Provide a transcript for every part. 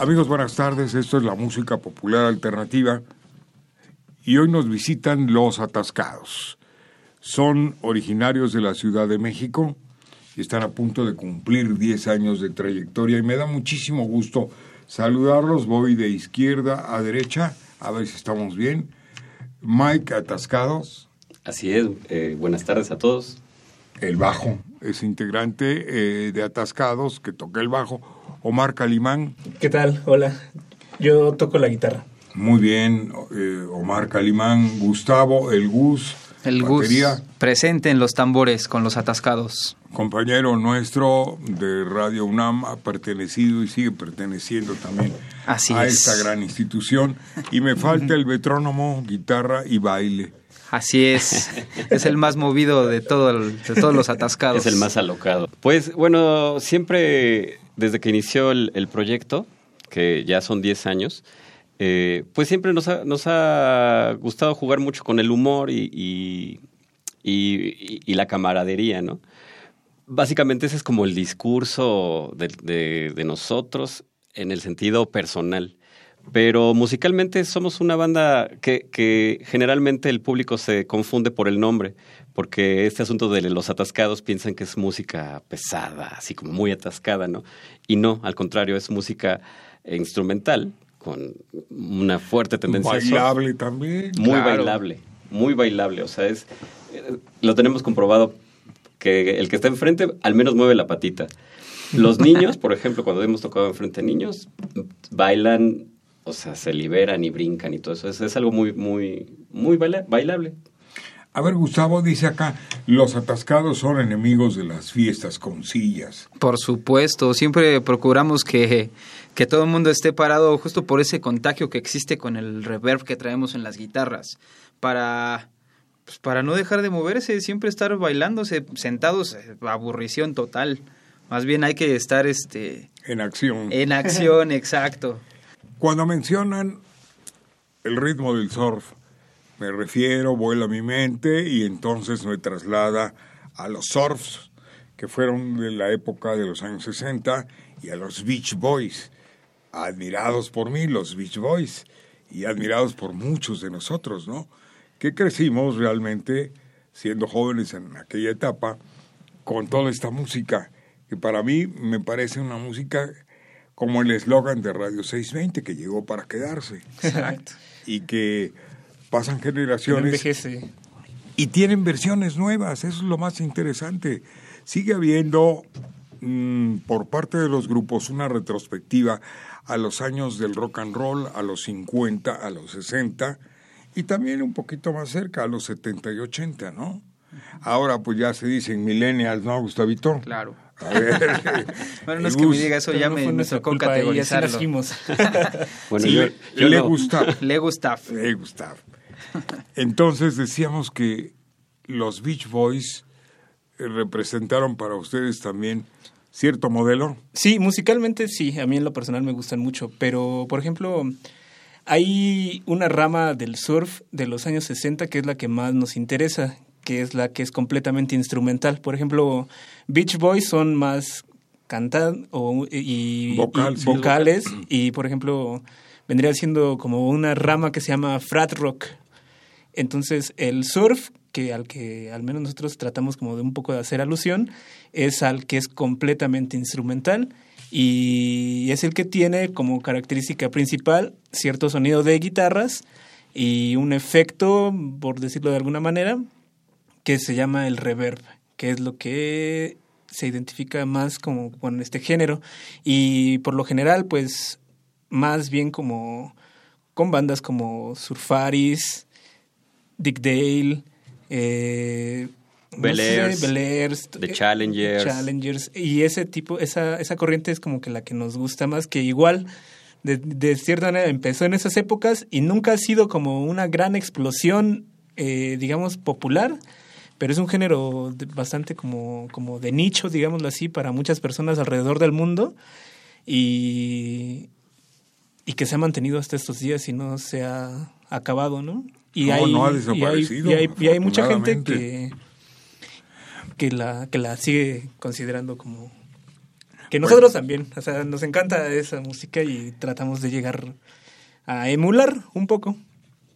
Amigos, buenas tardes. Esto es la música popular alternativa y hoy nos visitan Los Atascados. Son originarios de la Ciudad de México y están a punto de cumplir 10 años de trayectoria y me da muchísimo gusto saludarlos. Voy de izquierda a derecha, a ver si estamos bien. Mike Atascados. Así es, eh, buenas tardes a todos. El bajo es integrante eh, de Atascados que toca el bajo Omar Calimán. ¿Qué tal? Hola. Yo toco la guitarra. Muy bien, eh, Omar Calimán, Gustavo, el Gus. El Gus presente en los tambores con los atascados. Compañero nuestro de Radio UNAM ha pertenecido y sigue perteneciendo también a esta gran institución. Y me falta el metrónomo, guitarra y baile. Así es, es el más movido de, todo de todos los atascados. Es el más alocado. Pues bueno, siempre desde que inició el, proyecto, que ya son 10 años, eh, pues siempre nos ha, gustado jugar mucho con el humor y, la camaradería, ¿no? Básicamente ese es como el discurso de, nosotros en el sentido personal. Pero musicalmente somos una banda que, que, generalmente el público se confunde por el nombre, porque este asunto de los atascados piensan que es música pesada, así como muy atascada, ¿no? Y no, al contrario, es música instrumental con una fuerte tendencia. Bailable también. Muy bailable, muy bailable, o sea, es eh, lo tenemos comprobado que el que está enfrente al menos mueve la patita. Los niños, por ejemplo, cuando hemos tocado enfrente de niños, bailan, o sea, se liberan y brincan y todo eso. Es, es algo muy, muy, muy bailable. A ver, Gustavo dice acá, los atascados son enemigos de las fiestas con sillas. Por supuesto, siempre procuramos que, que todo el mundo esté parado justo por ese contagio que existe con el reverb que traemos en las guitarras, para, pues, para no dejar de moverse, siempre estar bailándose, sentados, eh, aburrición total. Más bien hay que estar este en acción. En acción, exacto. Cuando mencionan el ritmo del surf, me refiero, vuela mi mente y entonces me traslada a los surfs que fueron de la época de los años 60 y a los Beach Boys, admirados por mí, los Beach Boys, y admirados por muchos de nosotros, ¿no? Que crecimos realmente siendo jóvenes en aquella etapa con toda esta música, que para mí me parece una música como el eslogan de Radio 620, que llegó para quedarse. Exacto. y que pasan generaciones. Y tienen versiones nuevas, eso es lo más interesante. Sigue habiendo mm, por parte de los grupos una retrospectiva a los años del rock and roll, a los 50, a los 60 y también un poquito más cerca, a los 70 y 80, ¿no? Ahora pues ya se dicen millennials, ¿no, Gustavito? Claro. A ver. bueno, no es que me diga eso, ya me, tocó categorizarlo. bueno, yo, le, gusta. le gusta. Le gusta. Entonces decíamos que los Beach Boys eh, representaron para ustedes también cierto modelo. Sí, musicalmente sí, a mí en lo personal me gustan mucho, pero por ejemplo, hay una rama del surf de los años 60 que es la que más nos interesa, que es la que es completamente instrumental. Por ejemplo, Beach Boys son más cantan o, y, vocales y por ejemplo vendría siendo como una rama que se llama frat rock. Entonces, el surf, que al que al menos nosotros tratamos como de un poco de hacer alusión, es al que es completamente instrumental y es el que tiene como característica principal cierto sonido de guitarras y un efecto, por decirlo de alguna manera, que se llama el reverb, que es lo que se identifica más como con este género y por lo general pues más bien como con bandas como Surfaris, Dick Dale, eh, no Bel sé, Airs, Bel Airs, The Challengers. Challengers. Y ese tipo, esa, esa corriente es como que la que nos gusta más, que igual de, de cierta manera empezó en esas épocas y nunca ha sido como una gran explosión, eh, digamos, popular, pero es un género bastante como, como de nicho, digámoslo así, para muchas personas alrededor del mundo y, y que se ha mantenido hasta estos días y no se ha acabado, ¿no? Y No, hay, no ha y hay- desaparecido, Y hay, y hay mucha gente que, que, la, que la sigue considerando como... Que nosotros también, o sea, nos encanta esa música y tratamos de llegar a emular un poco.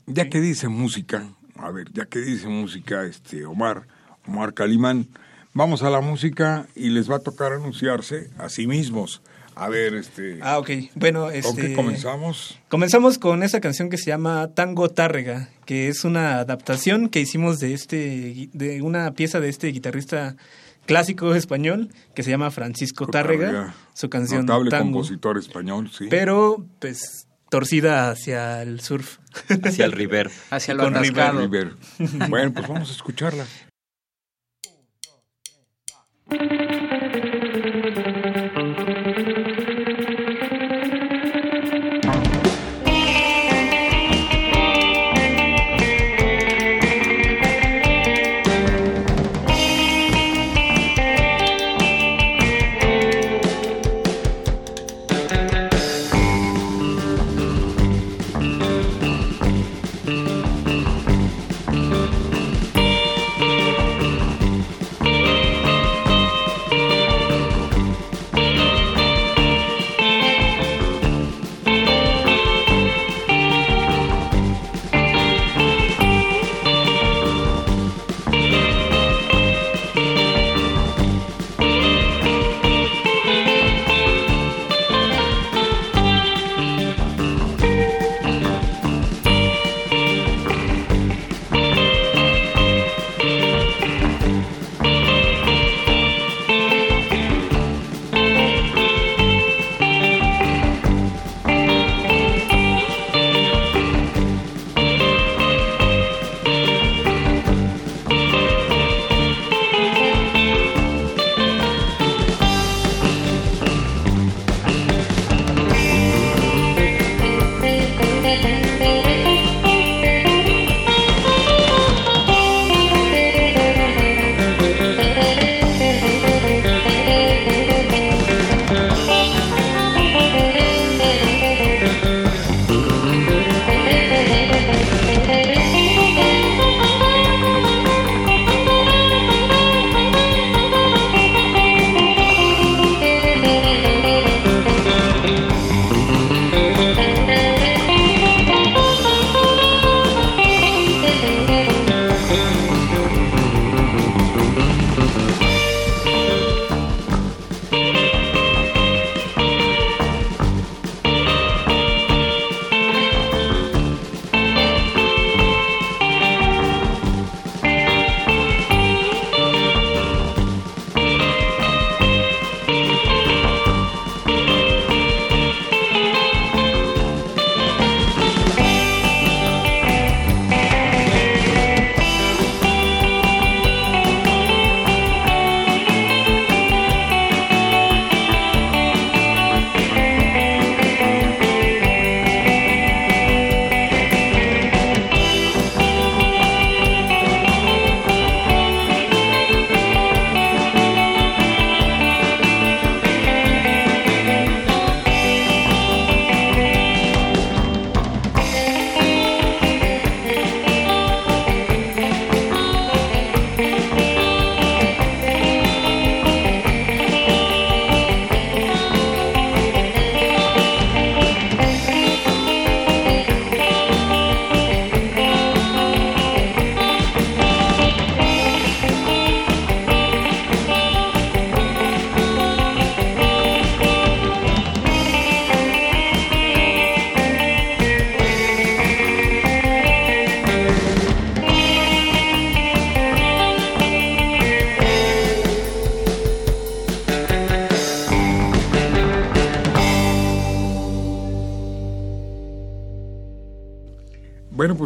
Ya que dice música, a ver, ya que dice música, este Omar, Omar Calimán, vamos a la música y les va a tocar anunciarse a sí mismos. A ver, este, Ah, ok. Bueno, ¿con este... qué comenzamos? Comenzamos con esa canción que se llama Tango Tárrega, que es una adaptación que hicimos de este de una pieza de este guitarrista clásico español que se llama Francisco Tárrega, Tárrega, su canción Notable Tango, compositor español, sí. pero pues torcida hacia el surf. Hacia el River. Hacia lo con atascado. River. bueno, pues vamos a escucharla.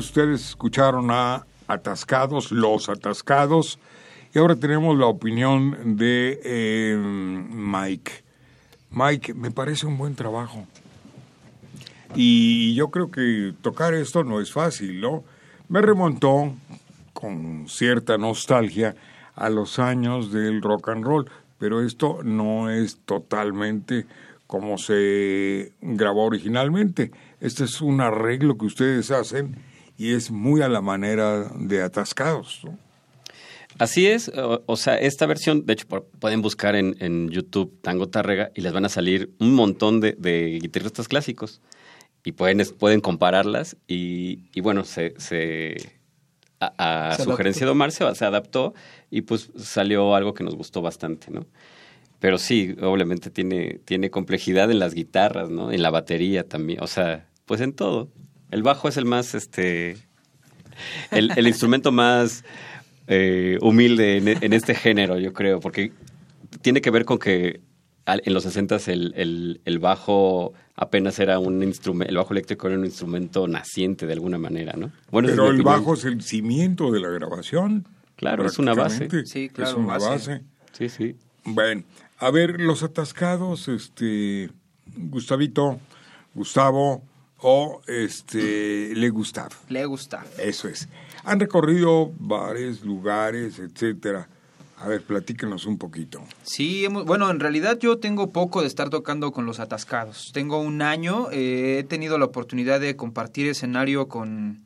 Ustedes escucharon a Atascados, Los Atascados, y ahora tenemos la opinión de eh, Mike. Mike, me parece un buen trabajo. Y yo creo que tocar esto no es fácil, ¿no? Me remontó con cierta nostalgia a los años del rock and roll, pero esto no es totalmente como se grabó originalmente. Este es un arreglo que ustedes hacen y es muy a la manera de atascados. ¿no? Así es, o, o, sea, esta versión, de hecho, pueden buscar en, en, YouTube Tango Tárrega y les van a salir un montón de, de guitarristas clásicos y pueden, pueden compararlas y, y bueno, se, se a, a se sugerencia adaptó. de Omar se, se adaptó y pues salió algo que nos gustó bastante, ¿no? Pero sí, obviamente tiene, tiene complejidad en las guitarras, ¿no? En la batería también, o sea, pues en todo. El bajo es el más, este, el, el instrumento más eh, humilde en, en, este género, yo creo, porque tiene que ver con que en los 60 el, el, el bajo apenas era un instrumento, el bajo eléctrico era un instrumento naciente de alguna manera, ¿no? Bueno, Pero el bajo es el cimiento de la grabación. Claro, es una base. Sí, claro, es una base. base. Sí, sí. Bueno, a ver, los atascados, este, Gustavito, Gustavo o este, Le Gustav. Le Gustav. Eso es. Han recorrido bares, lugares, etcétera. A ver, platíquenos un poquito. Sí, hemos, bueno, en realidad yo tengo poco de estar tocando con los atascados. Tengo un año, eh, he tenido la oportunidad de compartir escenario con,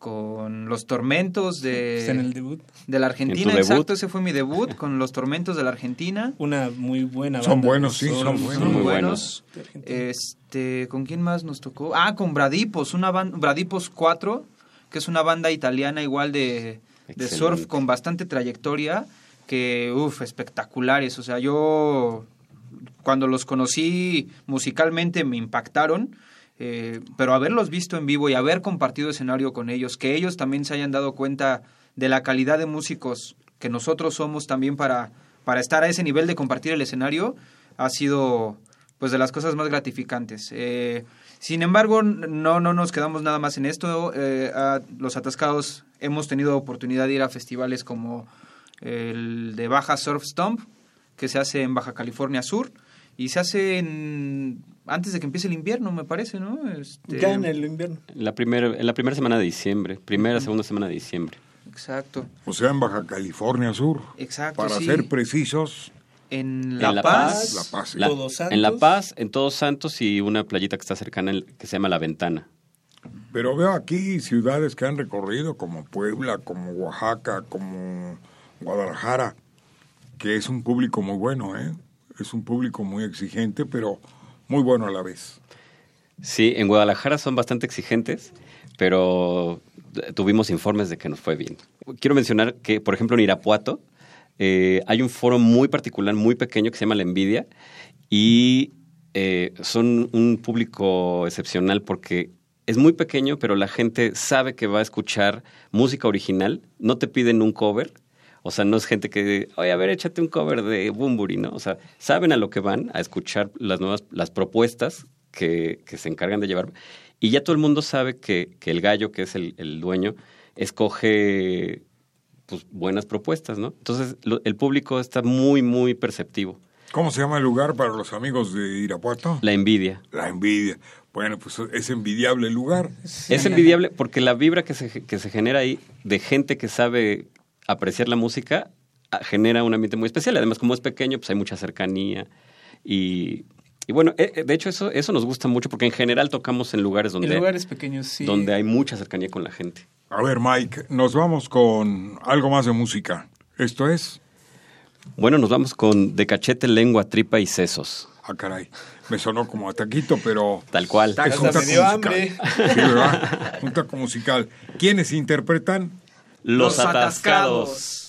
con los tormentos de, en el debut? de la Argentina. Exacto, ese fue mi debut con los tormentos de la Argentina. Una muy buena banda. Son buenos, sí, son, son buenos. muy buenos. Este, ¿Con quién más nos tocó? Ah, con Bradipos, una banda, Bradipos 4, que es una banda italiana igual de, de surf con bastante trayectoria que, uff, espectaculares. O sea, yo cuando los conocí musicalmente me impactaron, eh, pero haberlos visto en vivo y haber compartido escenario con ellos, que ellos también se hayan dado cuenta de la calidad de músicos que nosotros somos también para, para estar a ese nivel de compartir el escenario, ha sido pues de las cosas más gratificantes. Eh, sin embargo, no, no nos quedamos nada más en esto. Eh, a los atascados hemos tenido oportunidad de ir a festivales como el de Baja Surf Stomp, que se hace en Baja California Sur, y se hace en, antes de que empiece el invierno, me parece, ¿no? Este, ya en el invierno. La primer, en la primera semana de diciembre, primera, uh -huh. segunda semana de diciembre. Exacto. O sea, en Baja California Sur. Exacto. Para sí. ser precisos. En La, en la Paz, Paz, La Paz, sí. la, Todos Santos. En La Paz, en Todos Santos y una playita que está cercana que se llama La Ventana. Pero veo aquí ciudades que han recorrido como Puebla, como Oaxaca, como Guadalajara, que es un público muy bueno, ¿eh? Es un público muy exigente, pero muy bueno a la vez. Sí, en Guadalajara son bastante exigentes, pero tuvimos informes de que nos fue bien. Quiero mencionar que, por ejemplo, en Irapuato eh, hay un foro muy particular, muy pequeño, que se llama La Envidia, y eh, son un público excepcional porque es muy pequeño, pero la gente sabe que va a escuchar música original, no te piden un cover, o sea, no es gente que, oye, a ver, échate un cover de Bumburi, ¿no? O sea, saben a lo que van, a escuchar las nuevas, las propuestas que, que se encargan de llevar. Y ya todo el mundo sabe que, que el gallo, que es el, el dueño, escoge pues, buenas propuestas, ¿no? Entonces, lo, el público está muy, muy perceptivo. ¿Cómo se llama el lugar para los amigos de Irapuato? La envidia. La envidia. Bueno, pues es envidiable el lugar. Sí. Es envidiable porque la vibra que se, que se genera ahí de gente que sabe apreciar la música genera un ambiente muy especial. Además, como es pequeño, pues hay mucha cercanía. Y, y bueno, eh, de hecho, eso, eso nos gusta mucho porque en general tocamos en lugares donde, en lugares pequeños, sí. donde hay mucha cercanía con la gente. A ver, Mike, nos vamos con algo más de música. ¿Esto es? Bueno, nos vamos con De Cachete, Lengua, Tripa y Sesos. Ah, caray. Me sonó como a taquito, pero... Tal cual. Es un taco musical. Sí, ¿verdad? Un taco musical. ¿Quiénes interpretan? Los, atascados.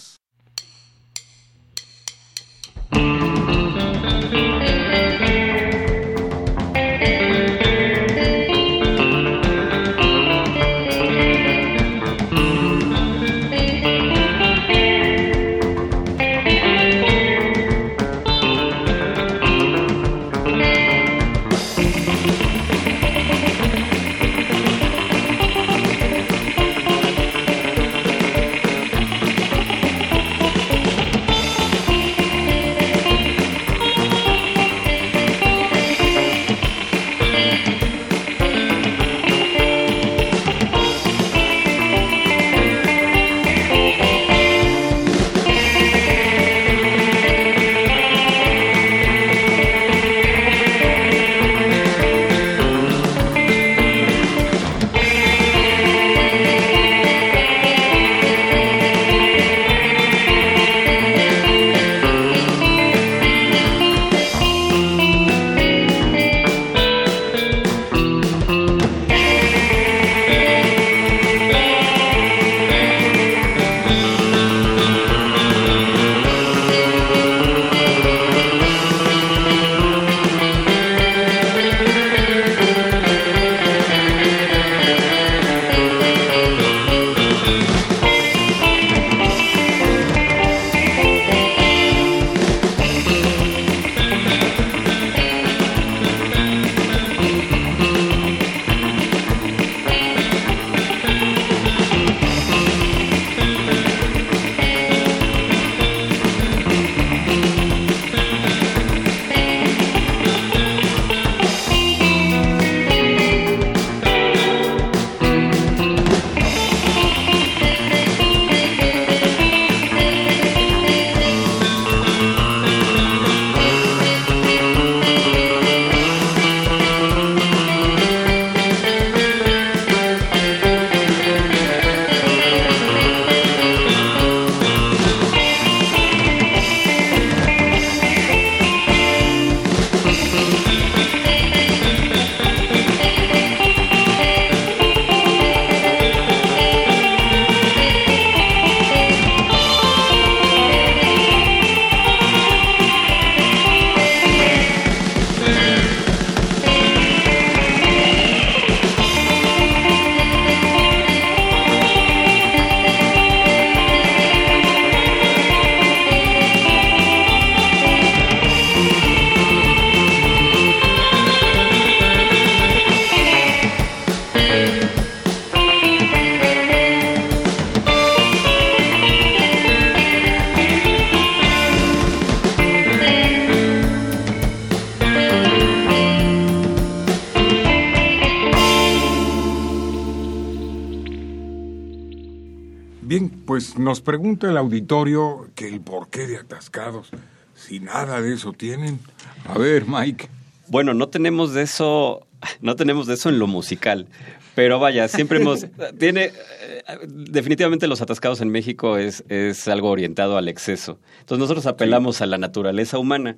Pues nos pregunta el auditorio que el porqué de atascados, si nada de eso tienen. A ver, Mike. Bueno, no tenemos de eso, no tenemos de eso en lo musical. Pero vaya, siempre hemos. Tiene. eh, definitivamente los atascados en México es, es algo orientado al exceso. Entonces nosotros apelamos a la naturaleza humana.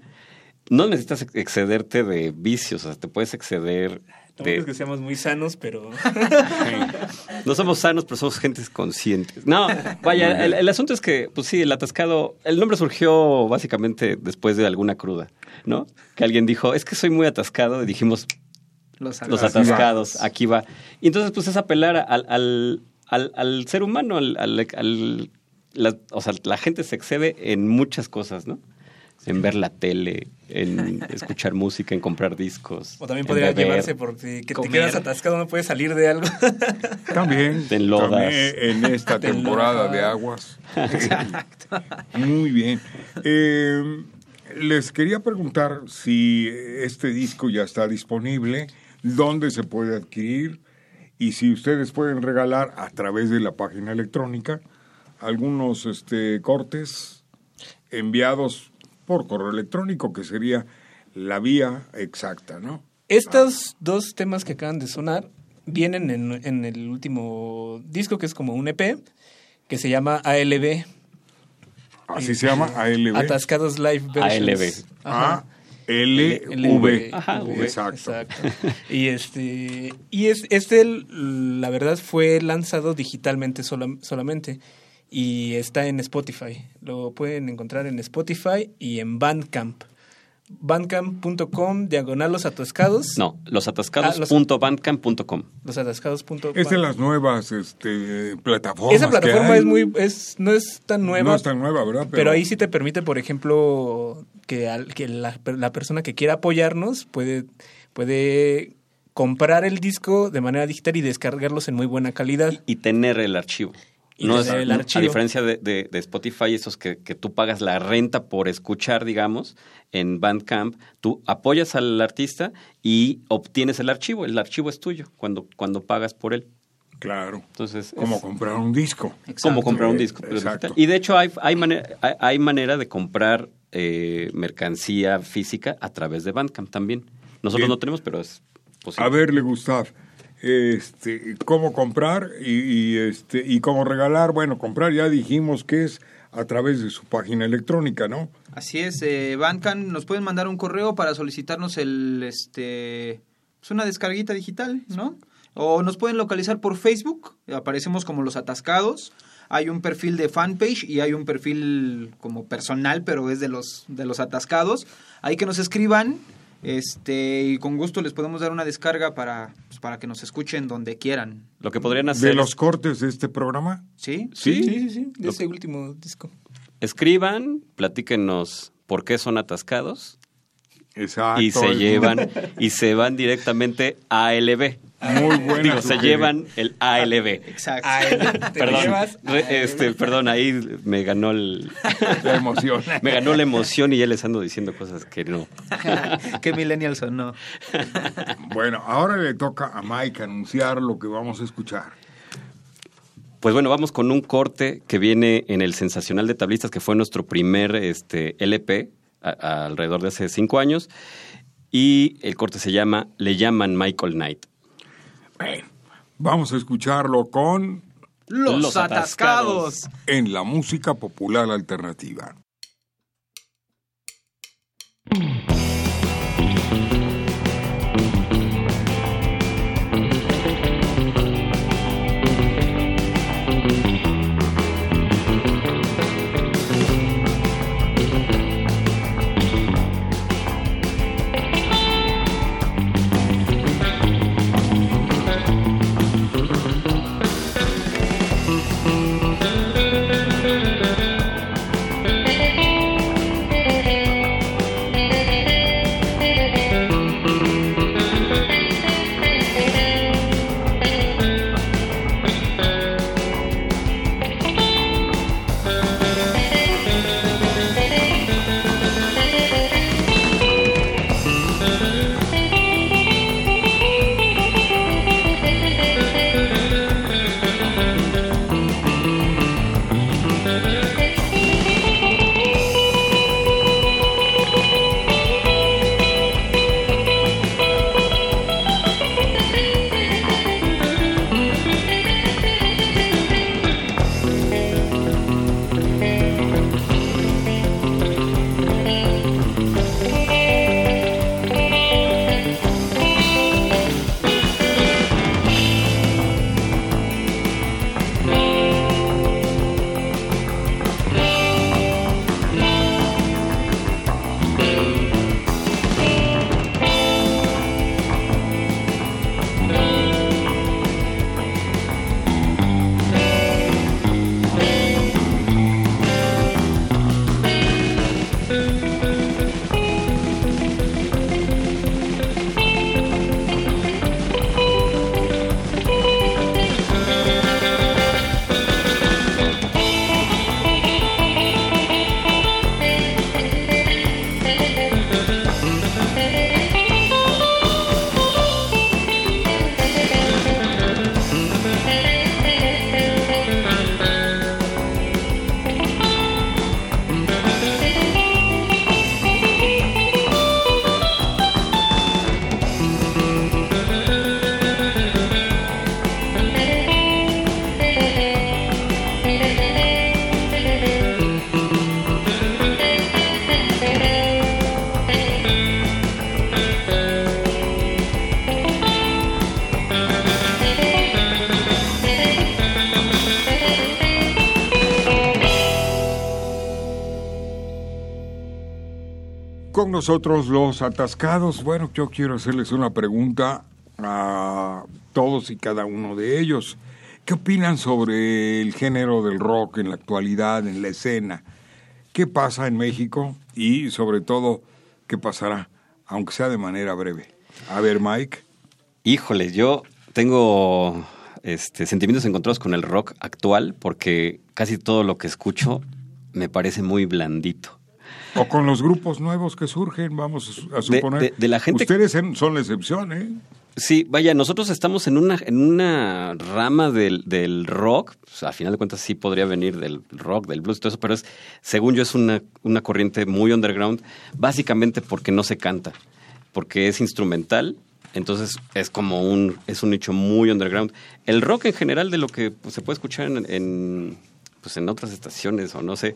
No necesitas ex- excederte de vicios, o sea, te puedes exceder Tampoco es que seamos muy sanos, pero No somos sanos, pero somos gentes conscientes. No, vaya, el, el asunto es que, pues sí, el atascado. El nombre surgió básicamente después de alguna cruda, ¿no? Que alguien dijo, es que soy muy atascado, y dijimos, Los, los Así va. atascados, aquí va. Y entonces, pues es apelar al, al, al, al ser humano, al, al- al- la, o sea, la gente se excede en muchas cosas, ¿no? En ver la tele, en escuchar música, en comprar discos. o también podría beber. llevarse porque que te quedas atascado, no puedes salir de algo. También, Te enlodas. también en esta Te temporada enlodas. de aguas. Muy bien. Eh, les quería preguntar si este disco ya está disponible, dónde se puede adquirir y si ustedes pueden regalar a través de la página electrónica algunos este, cortes enviados por correo electrónico, que sería la vía exacta, ¿no? Estos dos temas que acaban de sonar vienen en, en el último disco, que es como un EP, que se llama ALB, Así se llama ALB. Atascados Live Versions. ALB. Ajá. A-L-V. Ajá, V. Exacto. Y este y es este el- la verdad fue lanzado digitalmente sola- solamente y está en Spotify. Lo pueden encontrar en Spotify y en Bandcamp. Bandcamp.com diagonal los atascados. No, Ah, losatascados.bandcamp.com. Los atascados. Es de las nuevas este, plataformas. Esa plataforma que hay. es muy es no es tan nueva. No es tan nueva, ¿verdad? Pero, ahí sí te permite, por ejemplo, que, al- que la, la persona que quiera apoyarnos puede, puede comprar el disco de manera digital y descargarlos en muy buena calidad. y tener el archivo. Y No es- el archivo. A diferencia de, de- de Spotify, esos que, que tú pagas la renta por escuchar, digamos, en Bandcamp, tú apoyas al artista y obtienes el archivo. El archivo es tuyo cuando, cuando pagas por él. Claro. Entonces, Como es comprar un disco. como comprar un disco. exacto. digital. Y de hecho hay, hay, manera, hay, hay manera de comprar eh, mercancía física a través de Bandcamp también. Nosotros Bien. no tenemos, pero es posible. A verle, Gustav, este, cómo comprar y, y, este, y cómo regalar. Bueno, comprar ya dijimos que es a través de su página electrónica, ¿no? Así es, eh, Bandcamp nos pueden mandar un correo para solicitarnos el, este, pues una descarguita digital, ¿no? O nos pueden localizar por Facebook, aparecemos como Los Atascados. Hay un perfil de fanpage y hay un perfil como personal, pero es de los, de los atascados. Hay que nos escriban este y con gusto les podemos dar una descarga para, para que nos escuchen donde quieran. Lo que podrían hacer De los cortes de este programa. ¿Sí? Sí. sí, sí, sí, de Lo- ese último disco. Escriban, platíquenos por qué son atascados Exacto. y se llevan y se van directamente a ALB. Muy buena. Digo, se llevan el ALB. Exacto. te Perdón, este, perdón, ahí me ganó el, La emoción. me ganó la emoción y ya les ando diciendo cosas que no. Qué millennials son, no. Bueno, ahora le toca a Mike anunciar lo que vamos a escuchar. Pues bueno, vamos con un corte que viene en el Sensacional de Tablistas, que fue nuestro primer este, LP a- a- alrededor de hace cinco años. Y el corte se llama Le llaman Michael Knight. Bueno, vamos a escucharlo con Los, Los atascados. En la música popular alternativa. Nosotros los atascados. Bueno, yo quiero hacerles una pregunta a todos y cada uno de ellos. ¿Qué opinan sobre el género del rock en la actualidad, en la escena? ¿Qué pasa en México? Y sobre todo, ¿qué pasará, aunque sea de manera breve? A ver, Mike. Híjole, yo tengo este, sentimientos encontrados con el rock actual porque casi todo lo que escucho me parece muy blandito. O con los grupos nuevos que surgen, vamos a suponer. De, de la gente... Ustedes son la excepción, ¿eh? Sí, vaya, nosotros estamos en una, en una rama del, del rock, a final de cuentas sí podría venir del rock, del blues, todo eso, pero es, según yo es una, una corriente muy underground, básicamente porque no se canta, porque es instrumental, entonces es como un, es un nicho muy underground. El rock en general de lo que pues, se puede escuchar en, en, pues, en otras estaciones o no sé,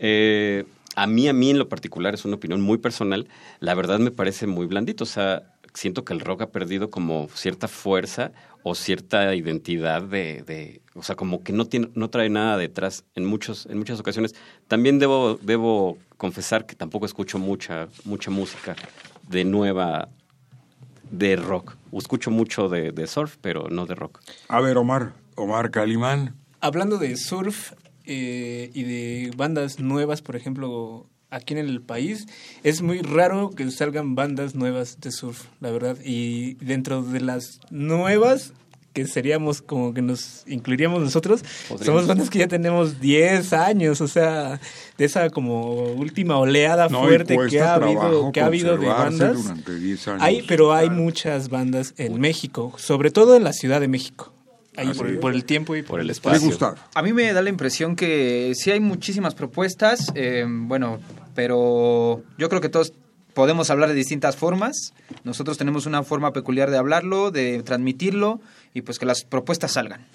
eh, a mí, a mí en lo particular, es una opinión muy personal, la verdad me parece muy blandito, o sea, siento que el rock ha perdido como cierta fuerza o cierta identidad de, de, o sea, como que no tiene, no trae nada detrás en muchos, en muchas ocasiones. También debo, debo confesar que tampoco escucho mucha, mucha música de nueva de rock. Escucho mucho de, de surf, pero no de rock. A ver, Omar, Omar Calimán. Hablando de surf eh, y de bandas nuevas, por ejemplo, aquí en el país es muy raro que salgan bandas nuevas de surf, la verdad. Y dentro de las nuevas que seríamos como que nos incluiríamos nosotros, ¿Podríamos? somos bandas que ya tenemos 10 años, o sea, de esa como última oleada no, fuerte que ha habido que ha habido de bandas. Hay, pero hay muchas bandas en México, sobre todo en la Ciudad de México. Ahí por, por, el tiempo y por el espacio. A mí me da la impresión que sí hay muchísimas propuestas, eh, bueno, pero yo creo que todos podemos hablar de distintas formas. Nosotros tenemos una forma peculiar de hablarlo, de transmitirlo y pues que las propuestas salgan.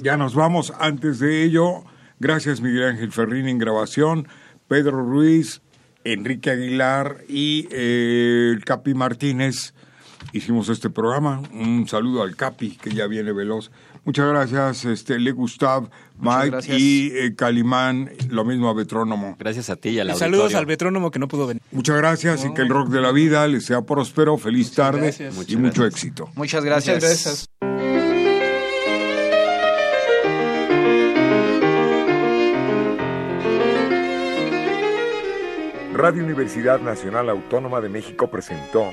Ya nos vamos. Antes de ello, gracias Miguel Ángel Ferrín en grabación, Pedro Ruiz, Enrique Aguilar y eh, Capi Martínez hicimos este programa. Un saludo al Capi, que ya viene veloz. Muchas gracias, este, Le Gustav, Mike y eh, Calimán, lo mismo a Betrónomo. Gracias a ti y al y Saludos al Betrónomo que no pudo venir. Muchas gracias no. y que el rock de la vida les sea próspero, feliz Muchas tarde gracias. y Muchas mucho gracias. éxito. Muchas gracias. Muchas gracias. Radio Universidad Nacional Autónoma de México presentó